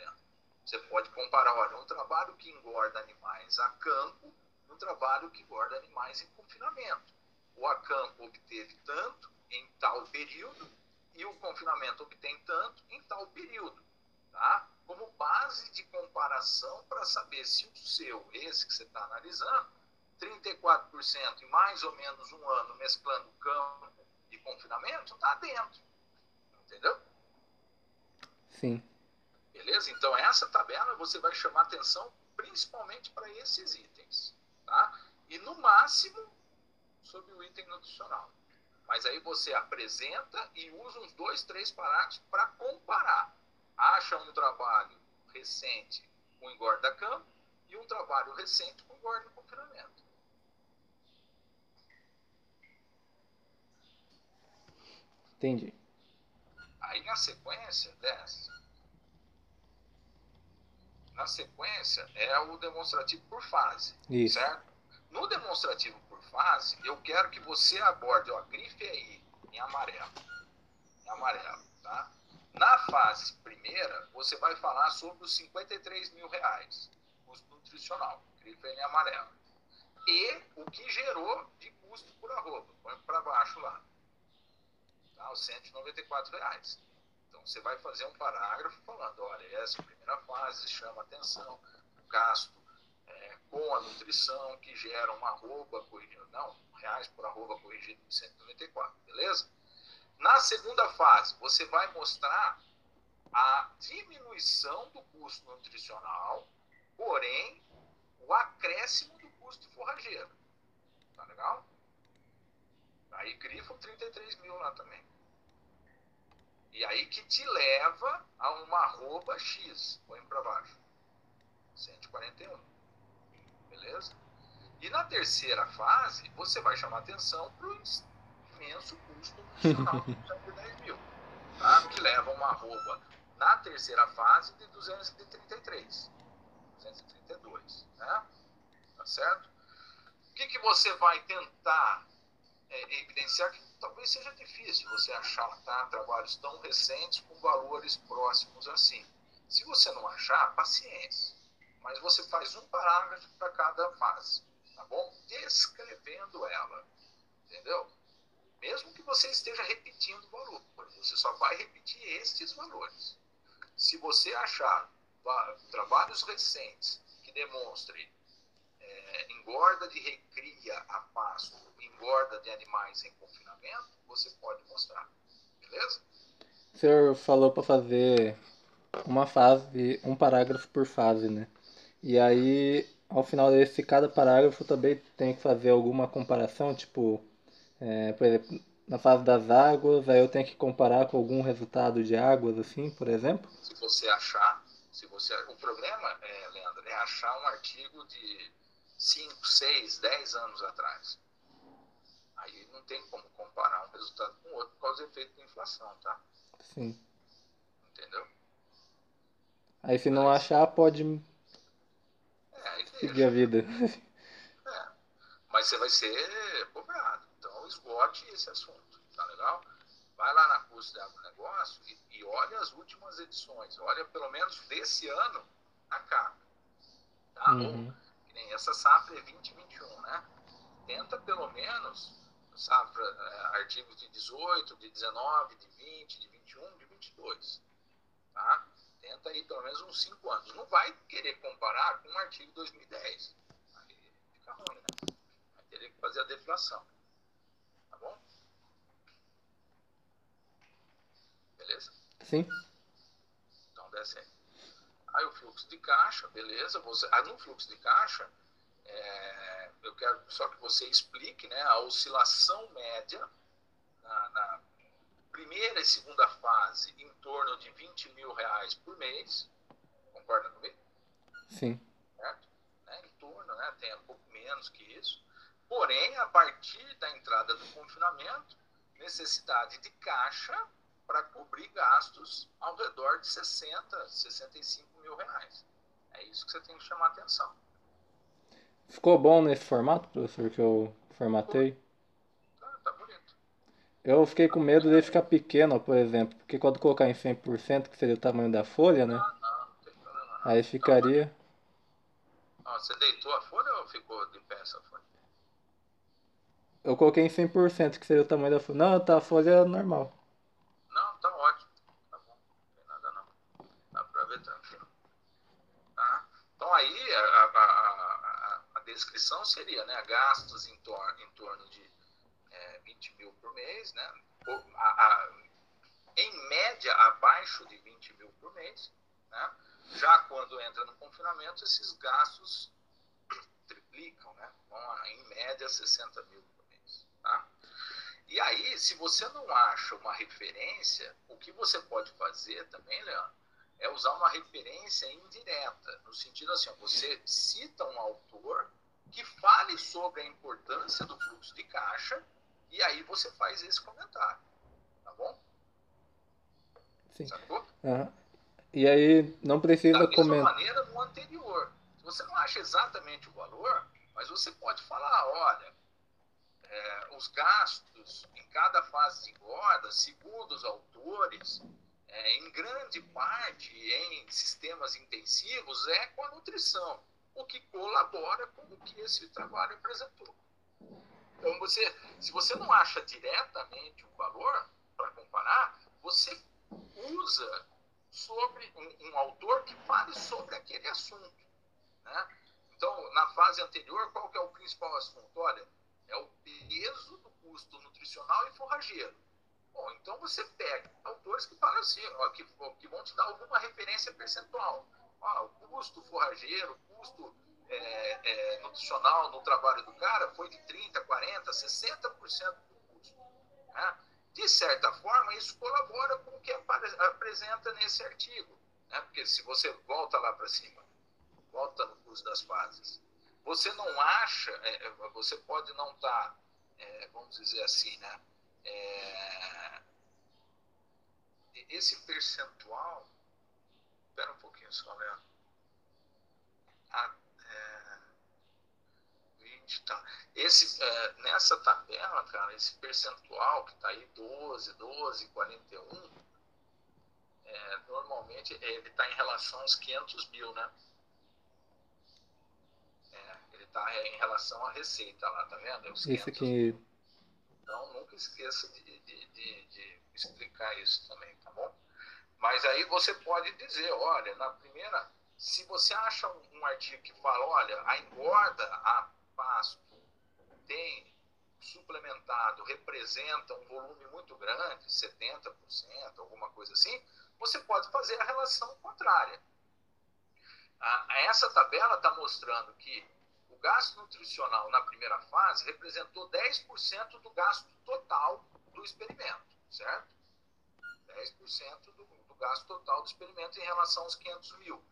Você pode comparar, olha, um trabalho que engorda animais a campo um trabalho que engorda animais em confinamento. O a campo obteve tanto em tal período e o confinamento obtém tanto em tal período, tá? como base de comparação para saber se o seu, esse que você está analisando, 34% em mais ou menos um ano mesclando campo e confinamento, está dentro. Entendeu? Sim. Beleza? Então, essa tabela você vai chamar atenção principalmente para esses itens. Tá? E, no máximo, sobre o item nutricional. Mas aí você apresenta e usa uns dois, três parágrafos para comparar acha um trabalho recente com engorda campo e um trabalho recente com engorda confinamento. Entendi. Aí na sequência dessa, na sequência é o demonstrativo por fase, Isso. certo? No demonstrativo por fase, eu quero que você aborde, ó, grife aí em amarelo, em amarelo, tá? Na fase primeira, você vai falar sobre os 53 mil reais, custo nutricional, grife em amarelo. E o que gerou de custo por arroba, põe para baixo lá. Tá? Os 194 reais. Então você vai fazer um parágrafo falando, olha, essa primeira fase chama atenção, o gasto é, com a nutrição que gera uma arroba corrigida, não, reais por arroba corrigido em 194, beleza? Na segunda fase, você vai mostrar a diminuição do custo nutricional, porém, o acréscimo do custo forrageiro. Tá legal? Aí grifam 33 mil lá também. E aí que te leva a uma arroba X. Põe para baixo. 141. Beleza? E na terceira fase, você vai chamar atenção para o imenso custo nutricional de 110 mil, tá? que leva uma arroba na terceira fase de 233, 232, né? Tá certo? O que, que você vai tentar é, evidenciar que talvez seja difícil você achar tá, trabalhos tão recentes com valores próximos assim. Se você não achar, paciência. Mas você faz um parágrafo para cada fase, tá bom? Descrevendo ela, entendeu? mesmo que você esteja repetindo valores, você só vai repetir estes valores. Se você achar trabalhos recentes que demonstrem é, engorda de recria a pasto, engorda de animais em confinamento, você pode mostrar. Beleza? O senhor falou para fazer uma fase, um parágrafo por fase, né? E aí, ao final desse, cada parágrafo também tem que fazer alguma comparação, tipo, é, por exemplo, na fase das águas, aí eu tenho que comparar com algum resultado de águas, assim, por exemplo? Se você achar, se você, o problema, é, Leandro, é achar um artigo de 5, 6, 10 anos atrás. Aí não tem como comparar um resultado com o outro por causa do efeito da inflação, tá? Sim. Entendeu? Aí se não Mas, achar, pode é, seguir a vida. É. Mas você vai ser cobrado esgote esse assunto, tá legal? Vai lá na curso de agronegócio e, e olha as últimas edições, olha pelo menos desse ano a capa, tá? Uhum. Ou, essa safra é 2021, né? Tenta pelo menos safra, é, artigos de 18, de 19, de 20, de 21, de 22. Tá? Tenta aí pelo menos uns 5 anos. Não vai querer comparar com um artigo 2010. Aí fica ruim, né? Vai ter que fazer a deflação. Tá bom? Beleza? Sim. Então desce aí. Aí o fluxo de caixa, beleza. Você, ah, no fluxo de caixa, é, eu quero só que você explique né, a oscilação média na, na, primeira e segunda fase em torno de 20 mil reais por mês. Concorda comigo? Sim. Certo? Né, em torno, né, tem um pouco menos que isso. Porém, a partir da entrada do confinamento, necessidade de caixa para cobrir gastos ao redor de 60, 65 mil reais. É isso que você tem que chamar atenção. Ficou bom nesse formato, professor, que eu formatei? Tá, tá bonito. Eu fiquei com medo de ficar pequeno, por exemplo, porque quando colocar em 100%, que seria o tamanho da folha, né? Ah, não, não tem problema não. Aí ficaria. Ó, você deitou a folha ou ficou de pé essa folha? Eu coloquei em 100%, que seria o tamanho da folha. Não, tá, a folha é normal. Não, tá ótimo. Tá bom. Não tem nada não. Dá pra ver tranquilo. Tá? Então aí a, a, a, a descrição seria, né? Gastos em torno, em torno de é, 20 mil por mês, né? Por- em média abaixo de 20 mil por mês, né? Já quando entra no confinamento, esses gastos triplicam, né? Vão a, em média 60 mil por mês, tá? E aí, se você não acha uma referência, o que você pode fazer também, Leandro, é usar uma referência indireta, no sentido assim, você cita um autor que fale sobre a importância do fluxo de caixa e aí você faz esse comentário, tá bom? Sim. Sacou? Aham. E aí não Da precisa mesma comentar. maneira no anterior. Se você não acha exatamente o valor, mas você pode falar, olha, é, os gastos em cada fase de engorda, segundo os autores, é, em grande parte em sistemas intensivos, é com a nutrição, o que colabora com o que esse trabalho apresentou. Então, você, se você não acha diretamente o valor para comparar, você usa sobre um, um autor que fale sobre aquele assunto. Né? Então, na fase anterior, qual que é o principal assunto? Olha, é o peso do custo nutricional e forrageiro. Bom, então você pega autores que falam assim, que, que vão te dar alguma referência percentual. Ó, o custo forrageiro, o custo é, é, nutricional no trabalho do cara foi de 30%, 40%, 60% do custo. Né? De certa forma, isso colabora com o que apresenta nesse artigo. Né? Porque se você volta lá para cima, volta no curso das fases, você não acha, é, é, você pode não estar, vamos dizer assim, né? É, esse percentual, espera um pouquinho só, Leandro. Ah, é, 20, tá. Esse, é, nessa tabela, cara, esse percentual que está aí 12, 12, 41, é, normalmente ele está em relação aos 500 mil, né? É, ele está em relação à receita lá, tá vendo? É 500 aqui. Então, nunca esqueça de, de, de, de explicar isso também, tá bom? Mas aí você pode dizer, olha, na primeira, se você acha um, um artigo que fala, olha, a engorda a pasto tem suplementado, representa um volume muito grande, 70%, alguma coisa assim, você pode fazer a relação contrária. Ah, essa tabela está mostrando que gasto nutricional na primeira fase representou 10% do gasto total do experimento, certo? 10% do, do gasto total do experimento em relação aos 500 mil.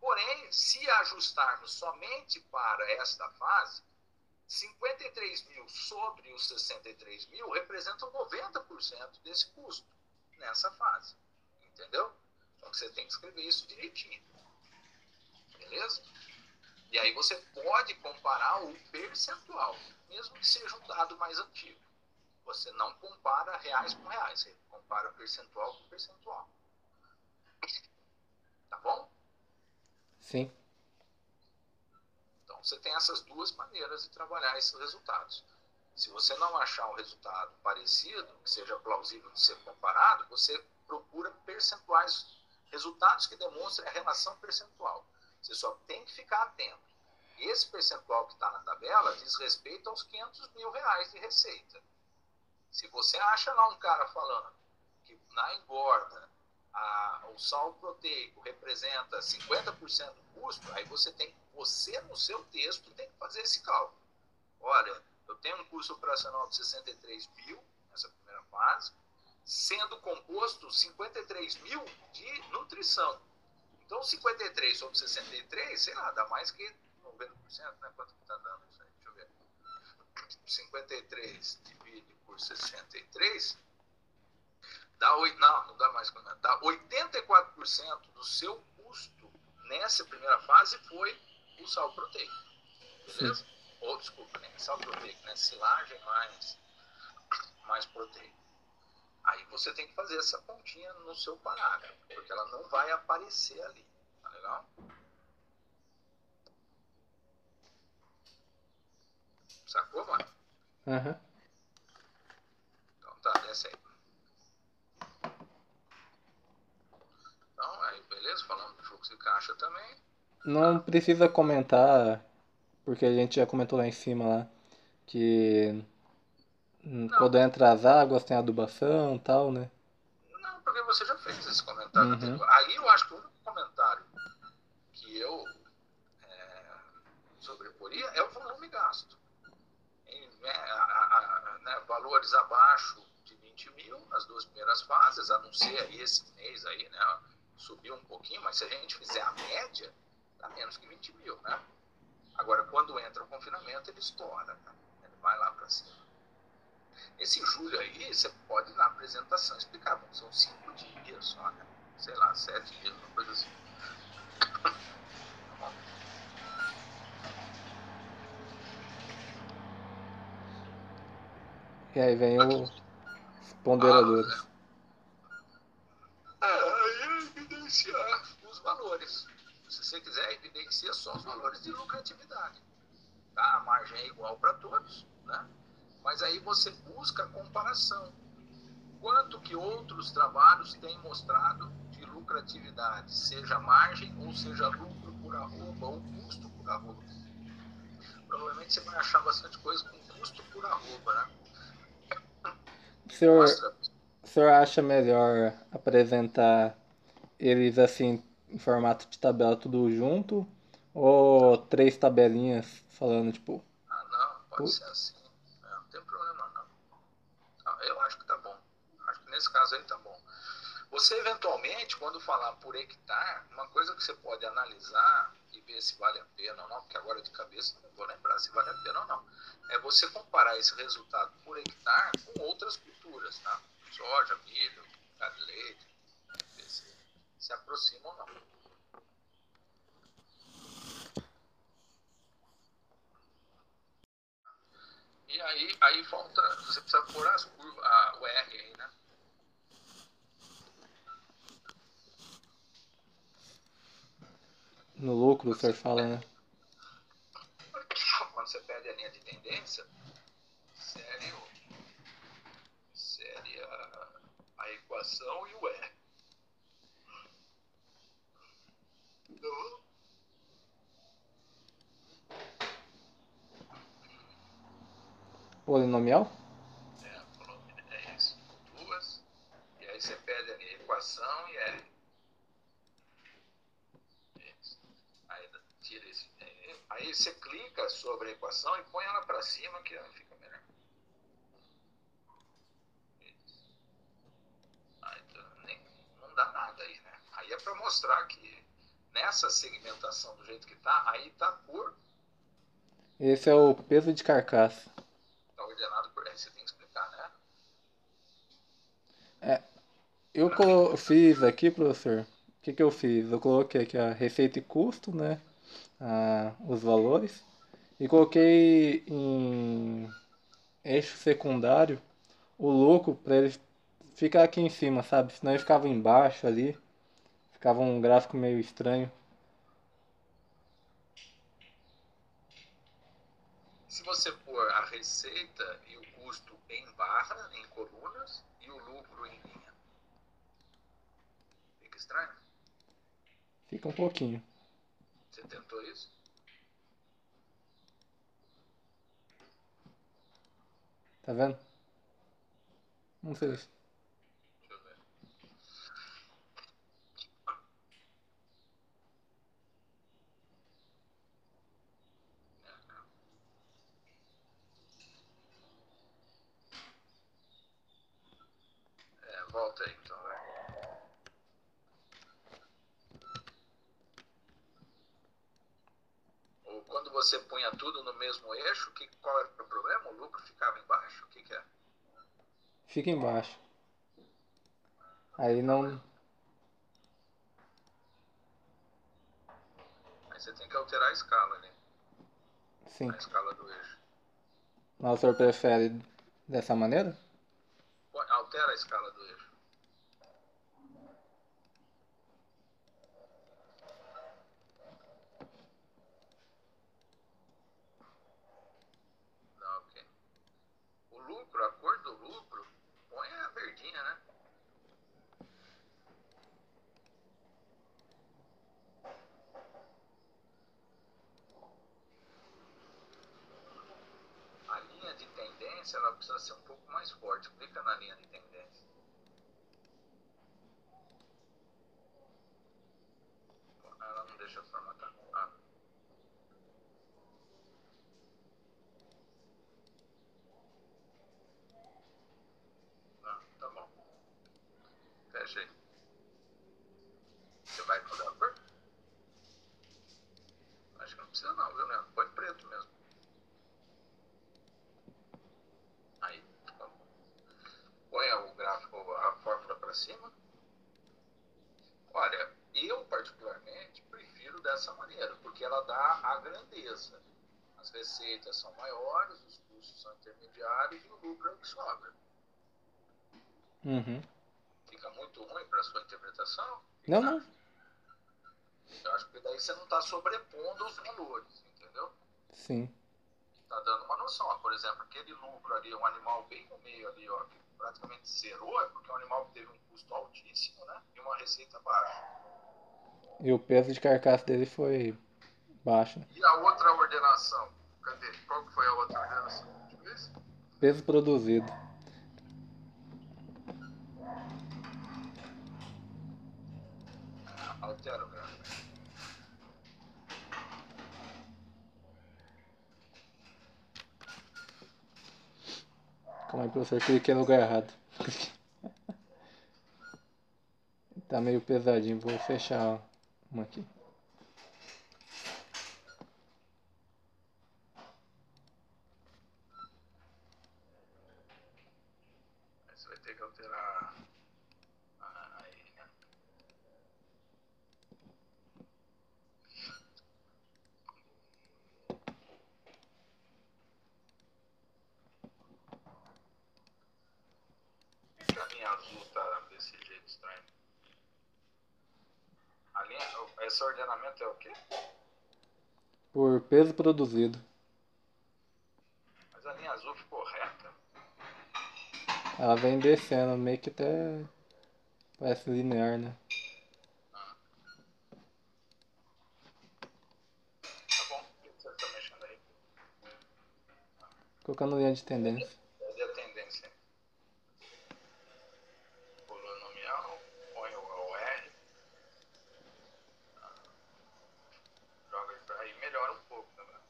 Porém, se ajustarmos somente para esta fase, 53 mil sobre os 63 mil representam 90% desse custo nessa fase. Entendeu? Que você tem que escrever isso direitinho. Beleza? E aí você pode comparar o percentual, mesmo que seja um dado mais antigo. Você não compara reais com reais, você compara percentual com percentual. Tá bom? Sim. Então você tem essas duas maneiras de trabalhar esses resultados. Se você não achar um resultado parecido, que seja plausível de ser comparado, você procura percentuais Resultados que demonstrem a relação percentual. Você só tem que ficar atento. Esse percentual que está na tabela diz respeito aos 500 mil reais de receita. Se você acha lá um cara falando que na engorda a, o sal proteico representa 50% do custo, aí você tem, você no seu texto tem que fazer esse cálculo. Olha, eu tenho um custo operacional de 63 mil nessa primeira fase, sendo composto 53 mil de nutrição. Então, 53 sobre 63, sei lá, dá mais que 90%, né? Quanto que está dando isso aí? Deixa eu ver. 53 divide por 63 dá 8, não, não dá mais, dá 84% do seu custo nessa primeira fase foi o sal proteico. Beleza? Sim. Ou, desculpa, né? Sal proteico, né? Silagem mais, mais proteico. Aí você tem que fazer essa pontinha no seu parágrafo, porque ela não vai aparecer ali. Tá legal? Sacou, mano? Uhum. Então tá, desce aí. Então, aí, beleza? Falando do fluxo de caixa também. Não precisa comentar, porque a gente já comentou lá em cima lá, que não. quando entra as águas tem adubação e tal, né? Não, porque você já fez esse comentário. Uhum. Aí eu acho que o único comentário que eu é, sobreporia é o volume gasto. Em, né, a, a, né, valores abaixo de 20 mil nas duas primeiras fases, a não ser esse mês aí, né? subiu um pouquinho, mas se a gente fizer a média, dá menos que 20 mil, né? Agora, quando entra o confinamento, ele estoura, né? ele vai lá para cima. Esse julho aí, você pode na apresentação explicar, bom, são cinco dias só, né? Sei lá, sete dias, uma coisa assim. Tá e aí vem os ponderadores. Ah, evidenciar os valores. Se você quiser, evidencia só os valores de lucratividade. Tá? A margem é igual para todos, né? Mas aí você busca a comparação. Quanto que outros trabalhos têm mostrado de lucratividade, seja margem ou seja lucro por arroba ou custo por arroba. Provavelmente você vai achar bastante coisa com custo por arroba, né? O senhor, Mostra. o senhor acha melhor apresentar eles assim em formato de tabela tudo junto ou três tabelinhas falando tipo ah não pode ser assim é, não tem problema não ah, eu acho que tá bom. Acho que nesse caso aí tá bom. Você eventualmente quando falar por hectare uma coisa que você pode analisar e ver se vale a pena ou não porque agora de cabeça não vou lembrar se vale a pena ou não é você comparar esse resultado por hectare com outras culturas tá? Soja milho leite se aproxima ou não. E aí, aí falta, você precisa pôr as curvas, a, o R aí, né? No lucro, o senhor fala, né? Quando você perde a linha de tendência, sério, séria a equação e o R. Polinomial? É, é isso. Duas. E aí você pede ali equação e R. Isso. Aí tira esse. É, aí você clica sobre a equação e põe ela para cima que fica melhor. Isso. Aí, então, nem, não dá nada aí, né? Aí é para mostrar que nessa segmentação do jeito que está, aí está por. Esse é o peso de carcaça. Está ordenado por. Aí você tem que explicar, né? É. Eu fiz aqui, professor. O que, que eu fiz? Eu coloquei aqui a receita e custo, né? Ah, os valores. E coloquei em eixo secundário o lucro para ele ficar aqui em cima, sabe? Senão ele ficava embaixo ali. Ficava um gráfico meio estranho. Se você pôr a receita e o custo em barra, em colunas, e o lucro em linha, fica estranho? Fica um pouquinho. Você tentou isso? Tá vendo? Não sei. Volta aí então, vai. Ou quando você punha tudo no mesmo eixo, que, qual era o problema? O lucro ficava embaixo? O que, que é? Fica embaixo. Aí não. Aí você tem que alterar a escala ali, Sim. a escala do eixo. Mas o senhor prefere dessa maneira? Altera a escala do eixo. Tá, ok. O lucro, a cor do lucro, põe a verdinha, né? A linha de tendência ela precisa ser um pouco mais forte. Clica na linha de tendência. Ela não deixa formatar. Ah. Não, tá bom. Fecha aí. Você vai mudar a cor? Acho que não precisa não, viu, Leandro? Põe preto mesmo. Aí, tá bom. Põe o gráfico, a fórmula para cima. Olha, eu particularmente prefiro dessa maneira, porque ela dá a grandeza. As receitas são maiores, os custos são intermediários e o lucro é o que sobra. Uhum. Fica muito ruim para sua interpretação? Não, não. Eu acho que daí você não está sobrepondo os valores, entendeu? Sim. Está dando uma noção. Ó, Por exemplo, aquele lucro ali, um animal bem no meio ali, ó, que praticamente zerou, é porque é um animal que teve um custo altíssimo, né? E uma receita baixa. E o peso de carcaça dele foi baixo. né? E a outra ordenação? Cadê? Qual que foi a outra ordenação? Peso produzido. Altera o gráfico. Calma aí, professor, cliquei no lugar errado. tá meio pesadinho, vou fechar uma aqui. Aí você vai ter que alterar. Aí, né? Por que a linha azul tá desse jeito estranho? A linha, esse ordenamento é o quê? Por peso produzido. Mas a linha azul ficou reta. Ela vem descendo, meio que até parece linear, né? Tá bom. O que você tá mexendo aí? Colocando linha de tendência. Cadê a tendência? Polinomial, põe o OR. Joga pra aí, melhora um pouco, né?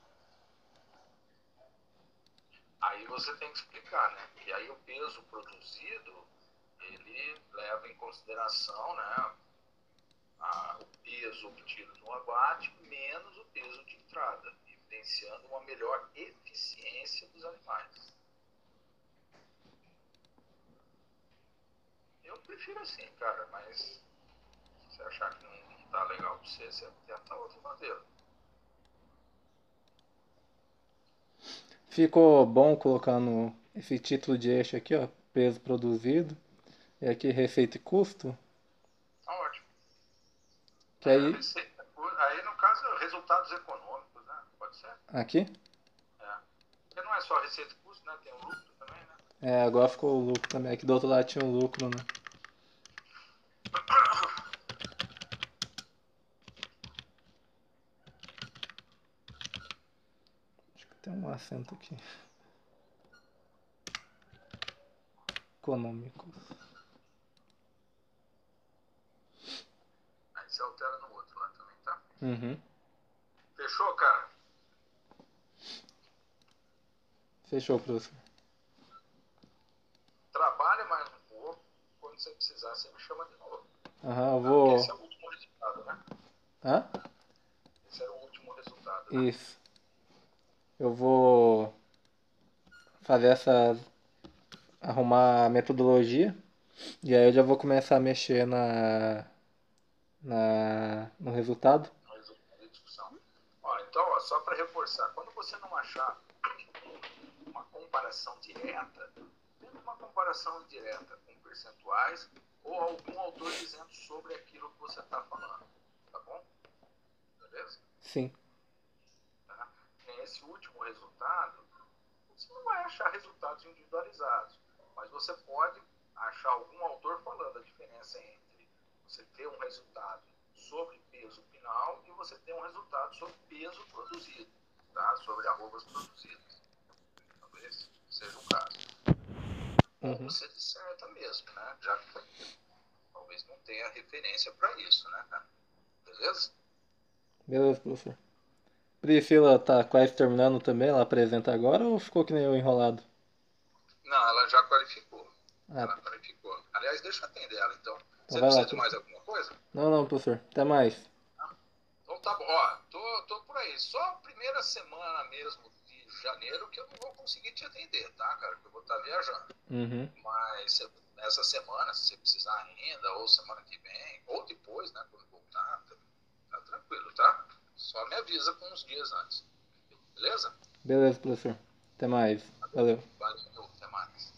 Aí você tem que explicar, né? Que aí o peso produzido, ele leva em consideração, né? a- o peso obtido no abate menos o peso de entrada, evidenciando uma melhor eficiência dos animais. Eu prefiro assim, cara, mas se você achar que não, não tá legal pra você, você tenta outra maneira. Ficou bom colocando esse título de eixo aqui, ó peso produzido. E aqui receita e custo. Então, ótimo. Que aí... É, aí, no caso, resultados econômicos, né? Pode ser? Aqui? É. Porque não é só receita e custo, né? Tem o lucro também, né? É, agora ficou o lucro também. Aqui do outro lado tinha o lucro, né? Acho que tem um acento aqui. Econômicos. Aí você altera no outro lá também, tá? Uhum. Fechou, cara? Fechou, professor. Trabalha mais um pouco. Quando você precisar, você me chama de novo. Aham, eu Porque vou. esse é o último resultado, né? Hã? Esse era o último resultado. né? Isso. Eu vou fazer essa. Arrumar a metodologia. E aí eu já vou começar a mexer na. na no resultado. Ó, então, ó, só para reforçar, quando você não achar uma comparação direta, tenta uma comparação direta com percentuais ou algum autor dizendo sobre aquilo que você está falando, tá bom? Beleza? Sim. Tá? Nesse último resultado, você não vai achar resultados individualizados, mas você pode achar algum autor falando a diferença entre você ter um resultado sobre peso final e você ter um resultado sobre peso produzido, tá? sobre arrobas produzidas. Talvez seja o caso. Uhum. você disserta mesmo, né? Já que talvez não tenha referência para isso, né? Beleza? Beleza, professor. Priscila tá quase terminando também, ela apresenta agora ou ficou que nem eu enrolado? Não, ela já qualificou. Ela Ah, qualificou. Aliás, deixa eu atender ela então. Você vai lá, precisa de mais alguma coisa? não, não, professor. Até mais. Então tá bom. Ó, tô, tô por aí. Só a primeira semana mesmo de janeiro que eu não vou conseguir te atender, tá, cara? Que eu vou estar viajando. Uhum. Mas essa semana, se você precisar ainda, ou semana que vem, ou depois, né, quando voltar, tá, tá tranquilo, tá? Só me avisa com uns dias antes. Beleza? Beleza, professor. Até mais. Valeu. Valeu, até mais.